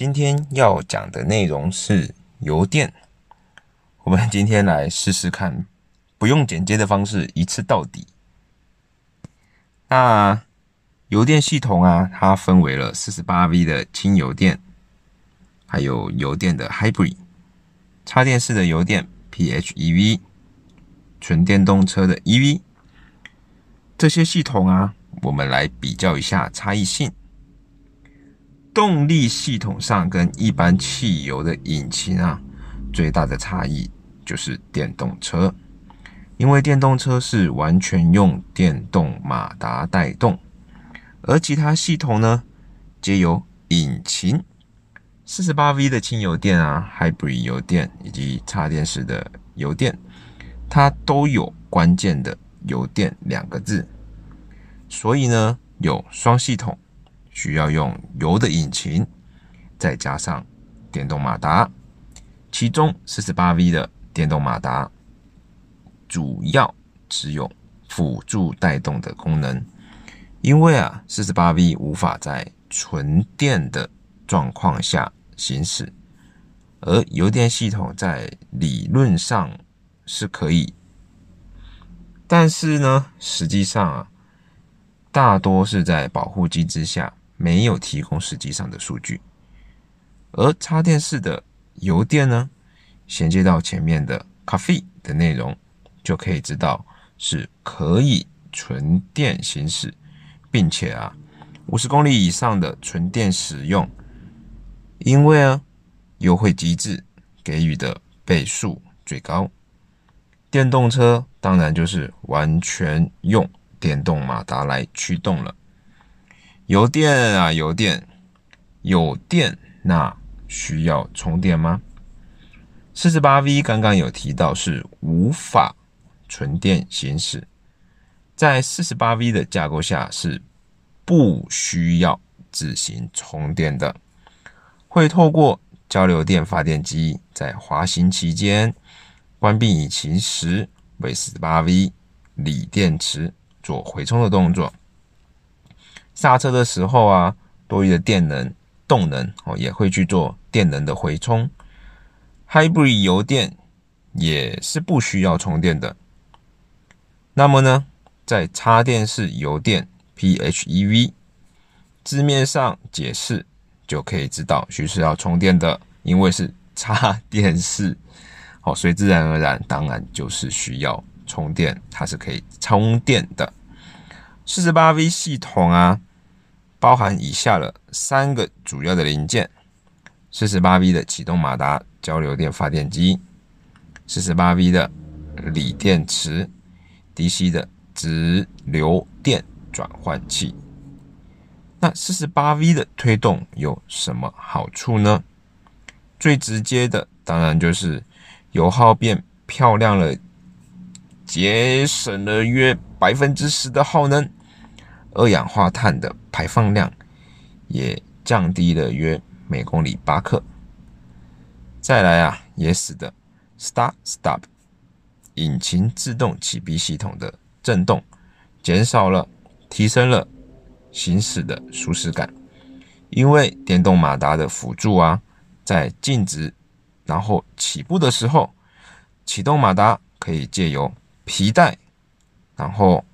今天要讲的内容是油电。我们今天来试试看，不用剪接的方式一次到底。那油电系统啊，它分为了四十八 V 的轻油电，还有油电的 Hybrid，插电式的油电 PHEV，纯电动车的 EV。这些系统啊，我们来比较一下差异性。动力系统上跟一般汽油的引擎啊，最大的差异就是电动车，因为电动车是完全用电动马达带动，而其他系统呢，皆由引擎。四十八 V 的轻油电啊，Hybrid 油电以及插电式的油电，它都有关键的油电两个字，所以呢，有双系统。需要用油的引擎，再加上电动马达。其中四十八 V 的电动马达主要只有辅助带动的功能，因为啊，四十八 V 无法在纯电的状况下行驶，而油电系统在理论上是可以，但是呢，实际上啊，大多是在保护机制下。没有提供实际上的数据，而插电式的油电呢，衔接到前面的咖啡的内容，就可以知道是可以纯电行驶，并且啊，五十公里以上的纯电使用，因为啊，优惠机制给予的倍数最高。电动车当然就是完全用电动马达来驱动了。油电啊，油电有电，那需要充电吗？四十八 V 刚刚有提到是无法纯电行驶，在四十八 V 的架构下是不需要自行充电的，会透过交流电发电机在滑行期间关闭引擎时，为四十八 V 锂电池做回充的动作。刹车的时候啊，多余的电能、动能哦，也会去做电能的回充。Hybrid 油电也是不需要充电的。那么呢，在插电式油电 PHEV 字面上解释就可以知道，需是要充电的，因为是插电式，好，所以自然而然，当然就是需要充电，它是可以充电的。四十八 V 系统啊。包含以下的三个主要的零件：四十八 V 的启动马达、交流电发电机，四十八 V 的锂电池，DC 的直流电转换器。那四十八 V 的推动有什么好处呢？最直接的当然就是油耗变漂亮了，节省了约百分之十的耗能。二氧化碳的排放量也降低了约每公里八克。再来啊，也使得 Start Stop 引擎自动启闭系统的震动减少了，提升了行驶的舒适感。因为电动马达的辅助啊，在静止然后起步的时候，启动马达可以借由皮带，然后。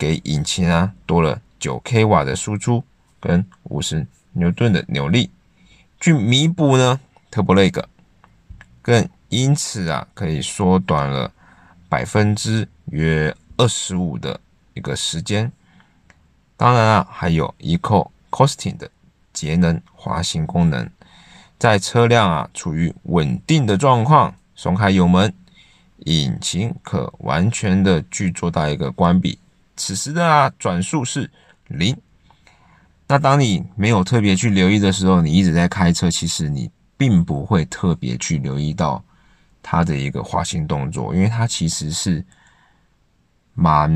给引擎啊多了九 k 瓦的输出跟五十牛顿的扭力，去弥补呢特布雷格，更因此啊可以缩短了百分之约二十五的一个时间。当然啊还有 eco costing 的节能滑行功能，在车辆啊处于稳定的状况，松开油门，引擎可完全的去做到一个关闭。此时的啊转速是零，那当你没有特别去留意的时候，你一直在开车，其实你并不会特别去留意到它的一个滑行动作，因为它其实是蛮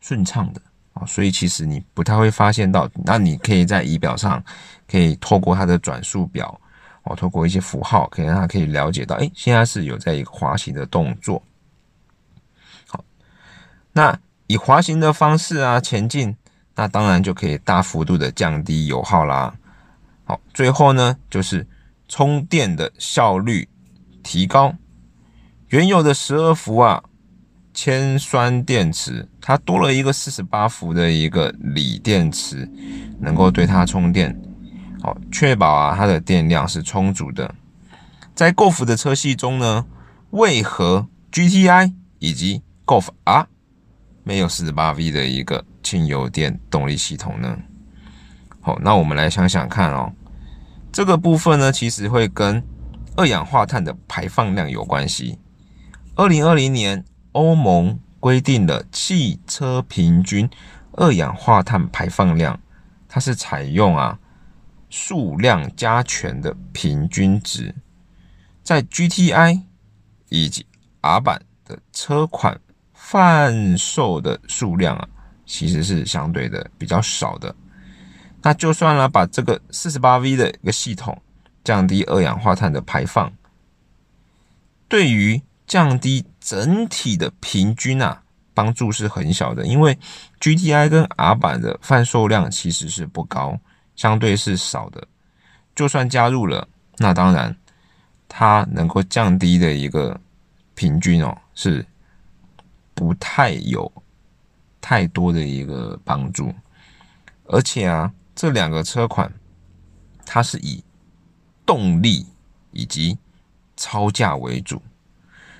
顺畅的啊，所以其实你不太会发现到。那你可以在仪表上可以透过它的转速表哦，透过一些符号，可以让它可以了解到，哎，现在是有在一个滑行的动作。好，那。以滑行的方式啊前进，那当然就可以大幅度的降低油耗啦。好，最后呢就是充电的效率提高。原有的十二伏啊铅酸电池，它多了一个四十八伏的一个锂电池，能够对它充电，好，确保啊它的电量是充足的。在 Golf 的车系中呢，为何 GTI 以及 Golf R 没有四十八 V 的一个轻油电动力系统呢？好，那我们来想想看哦，这个部分呢，其实会跟二氧化碳的排放量有关系。二零二零年，欧盟规定了汽车平均二氧化碳排放量，它是采用啊数量加权的平均值，在 GTI 以及 R 版的车款贩售的数量啊，其实是相对的比较少的。那就算了，把这个四十八 V 的一个系统降低二氧化碳的排放，对于降低整体的平均啊，帮助是很小的。因为 GTI 跟 R 版的贩售量其实是不高，相对是少的。就算加入了，那当然它能够降低的一个平均哦，是不太有太多的一个帮助，而且啊。这两个车款，它是以动力以及超价为主。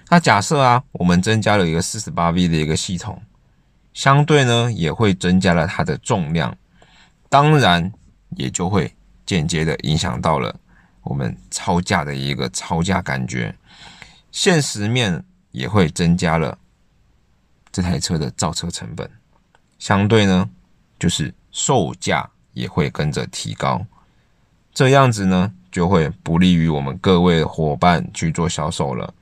那假设啊，我们增加了一个四十八 V 的一个系统，相对呢也会增加了它的重量，当然也就会间接的影响到了我们超价的一个超价感觉。现实面也会增加了这台车的造车成本，相对呢就是售价。也会跟着提高，这样子呢就会不利于我们各位伙伴去做销售了。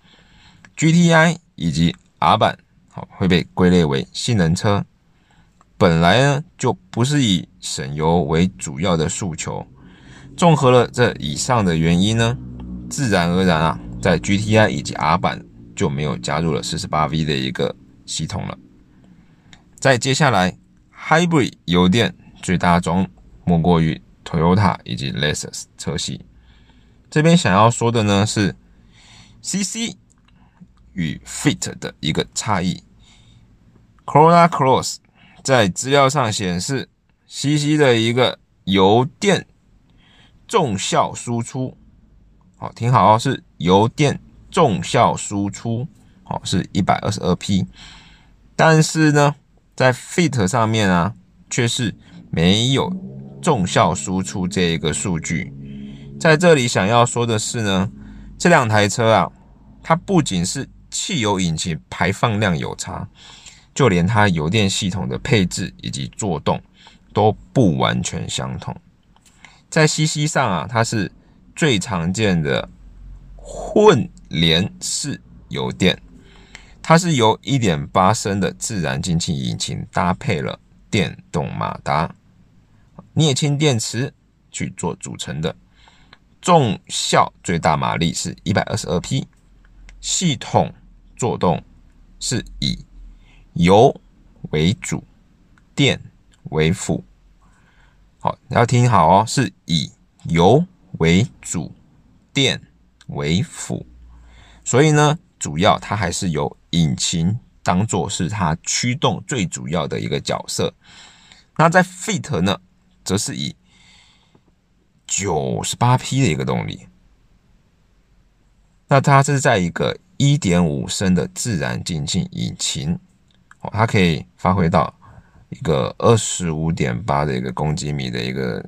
GTI 以及 R 版好会被归类为性能车，本来呢就不是以省油为主要的诉求。综合了这以上的原因呢，自然而然啊，在 GTI 以及 R 版就没有加入了四十八 V 的一个系统了。再接下来，Hybrid 油电最大宗。莫过于 Toyota 以及 Lexus 车系，这边想要说的呢是 CC 与 Fit 的一个差异。Corolla Cross 在资料上显示，CC 的一个油电重效输出，好听好哦，是油电重效输出，好是一百二十二匹，但是呢，在 Fit 上面啊，却是没有。重效输出这一个数据，在这里想要说的是呢，这两台车啊，它不仅是汽油引擎排放量有差，就连它油电系统的配置以及作动都不完全相同。在 CC 上啊，它是最常见的混联式油电，它是由1.8升的自然进气引擎搭配了电动马达。镍氢电池去做组成的，重效最大马力是一百二十二匹，系统作动是以油为主，电为辅。好，要听好哦，是以油为主，电为辅。所以呢，主要它还是由引擎当做是它驱动最主要的一个角色。那在 Fit 呢？则是以九十八匹的一个动力，那它是在一个一点五升的自然进气引擎，哦，它可以发挥到一个二十五点八的一个公斤米的一个，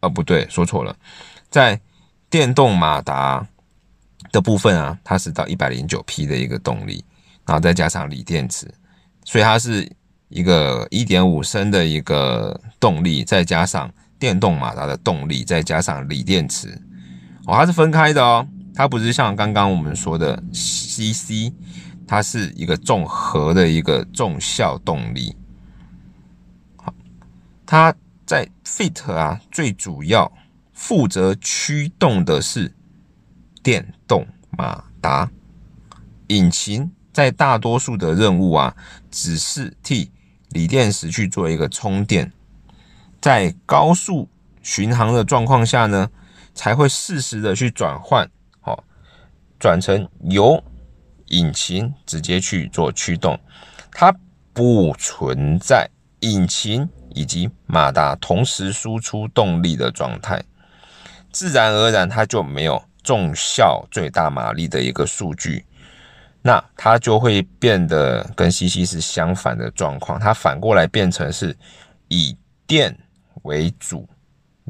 哦，不对，说错了，在电动马达的部分啊，它是到一百零九匹的一个动力，然后再加上锂电池，所以它是。一个一点五升的一个动力，再加上电动马达的动力，再加上锂电池，哦，它是分开的哦，它不是像刚刚我们说的 CC，它是一个综合的一个重效动力。好，它在 Fit 啊，最主要负责驱动的是电动马达，引擎在大多数的任务啊，只是替锂电池去做一个充电，在高速巡航的状况下呢，才会适时的去转换，好，转成由引擎直接去做驱动，它不存在引擎以及马达同时输出动力的状态，自然而然它就没有重效最大马力的一个数据。那它就会变得跟 CC 是相反的状况，它反过来变成是以电为主、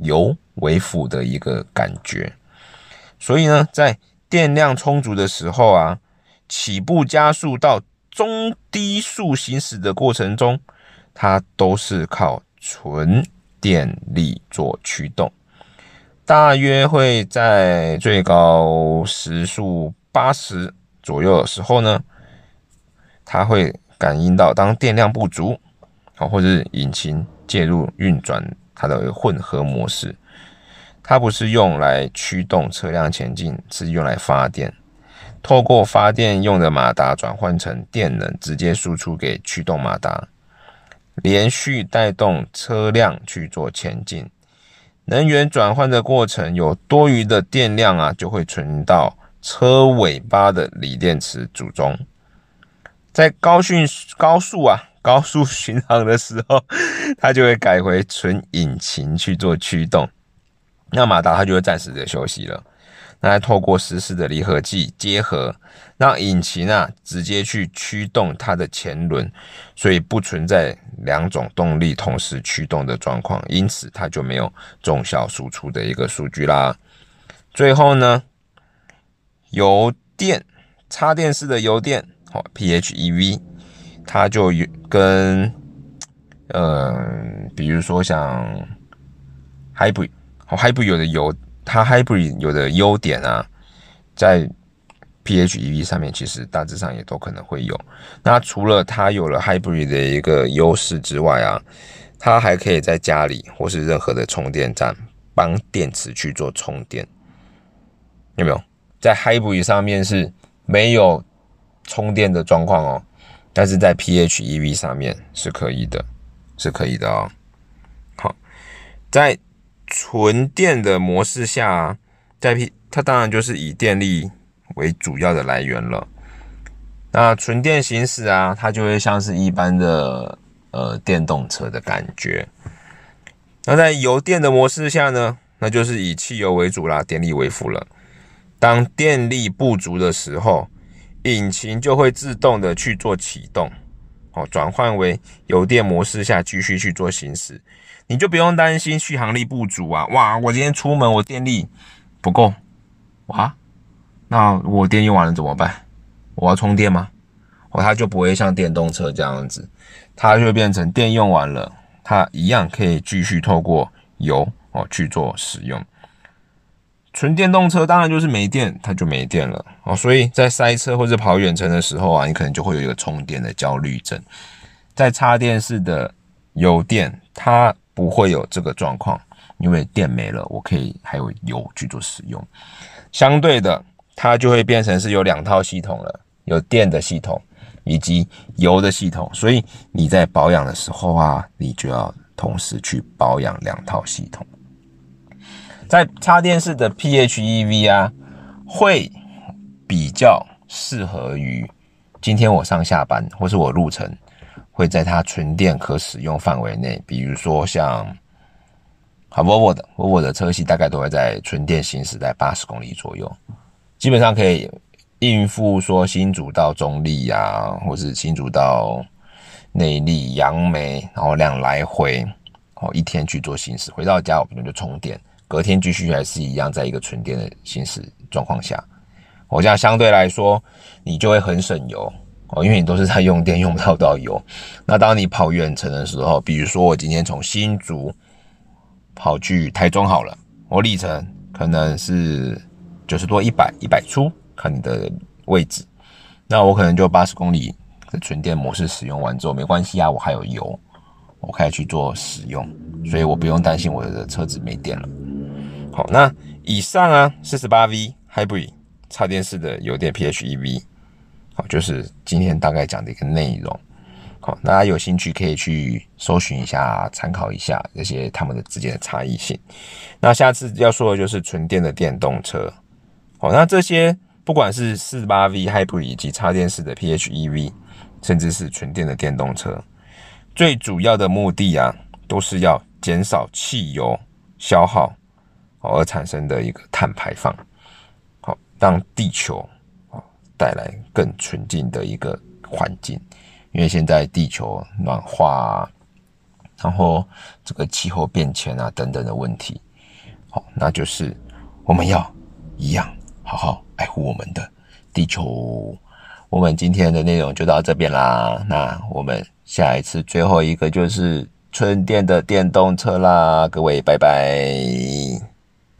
油为辅的一个感觉。所以呢，在电量充足的时候啊，起步加速到中低速行驶的过程中，它都是靠纯电力做驱动，大约会在最高时速八十。左右的时候呢，它会感应到当电量不足，啊，或者是引擎介入运转它的混合模式，它不是用来驱动车辆前进，是用来发电，透过发电用的马达转换成电能，直接输出给驱动马达，连续带动车辆去做前进。能源转换的过程有多余的电量啊，就会存到。车尾巴的锂电池组中，在高速高速啊 高速巡航的时候，它就会改回纯引擎去做驱动，那马达它就会暂时的休息了。那透过实时的离合器结合，让引擎啊直接去驱动它的前轮，所以不存在两种动力同时驱动的状况，因此它就没有重效输出的一个数据啦。最后呢？油电插电式的油电，好 PHEV，它就有跟，嗯，比如说像 Hybrid，好 Hybrid 有的油，它 Hybrid 有的优点啊，在 PHEV 上面其实大致上也都可能会有。那除了它有了 Hybrid 的一个优势之外啊，它还可以在家里或是任何的充电站帮电池去做充电，有没有？在 Hybrid 上面是没有充电的状况哦，但是在 PHEV 上面是可以的，是可以的哦。好，在纯电的模式下，在 P 它当然就是以电力为主要的来源了。那纯电行驶啊，它就会像是一般的呃电动车的感觉。那在油电的模式下呢，那就是以汽油为主啦，电力为辅了。当电力不足的时候，引擎就会自动的去做启动，哦，转换为油电模式下继续去做行驶，你就不用担心续航力不足啊！哇，我今天出门我电力不够，哇，那我电用完了怎么办？我要充电吗？哦，它就不会像电动车这样子，它就变成电用完了，它一样可以继续透过油哦去做使用。纯电动车当然就是没电，它就没电了哦。所以在塞车或者跑远程的时候啊，你可能就会有一个充电的焦虑症。在插电式的油电，它不会有这个状况，因为电没了，我可以还有油去做使用。相对的，它就会变成是有两套系统了，有电的系统以及油的系统。所以你在保养的时候啊，你就要同时去保养两套系统。在插电式的 PHEV 啊，会比较适合于今天我上下班或是我路程会在它纯电可使用范围内。比如说像好 Volvo 的 Volvo 的车系，大概都会在纯电行驶在八十公里左右，基本上可以应付说新竹到中立呀，或是新竹到内力、杨梅，然后两来回哦，一天去做行驶，回到家我们就充电。隔天继续还是一样，在一个纯电的行驶状况下，我这样相对来说，你就会很省油哦，因为你都是在用电，用不到到油。那当你跑远程的时候，比如说我今天从新竹跑去台中好了，我里程可能是九十多、一百、一百出，看你的位置，那我可能就八十公里的纯电模式使用完之后，没关系啊，我还有油，我可以去做使用，所以我不用担心我的车子没电了。好，那以上啊，四十八 V Hybrid 插电式的油电 PHEV，好，就是今天大概讲的一个内容。好，好，大家有兴趣可以去搜寻一下，参考一下这些他们的之间的差异性。那下次要说的就是纯电的电动车。好，那这些不管是四八 V Hybrid 以及插电式的 PHEV，甚至是纯电的电动车，最主要的目的啊，都是要减少汽油消耗，而产生的一个碳排放，好让地球啊带来更纯净的一个环境。因为现在地球暖化，然后这个气候变迁啊等等的问题，好，那就是我们要一样好好爱护我们的地球。我们今天的内容就到这边啦，那我们下一次最后一个就是春电的电动车啦，各位拜拜。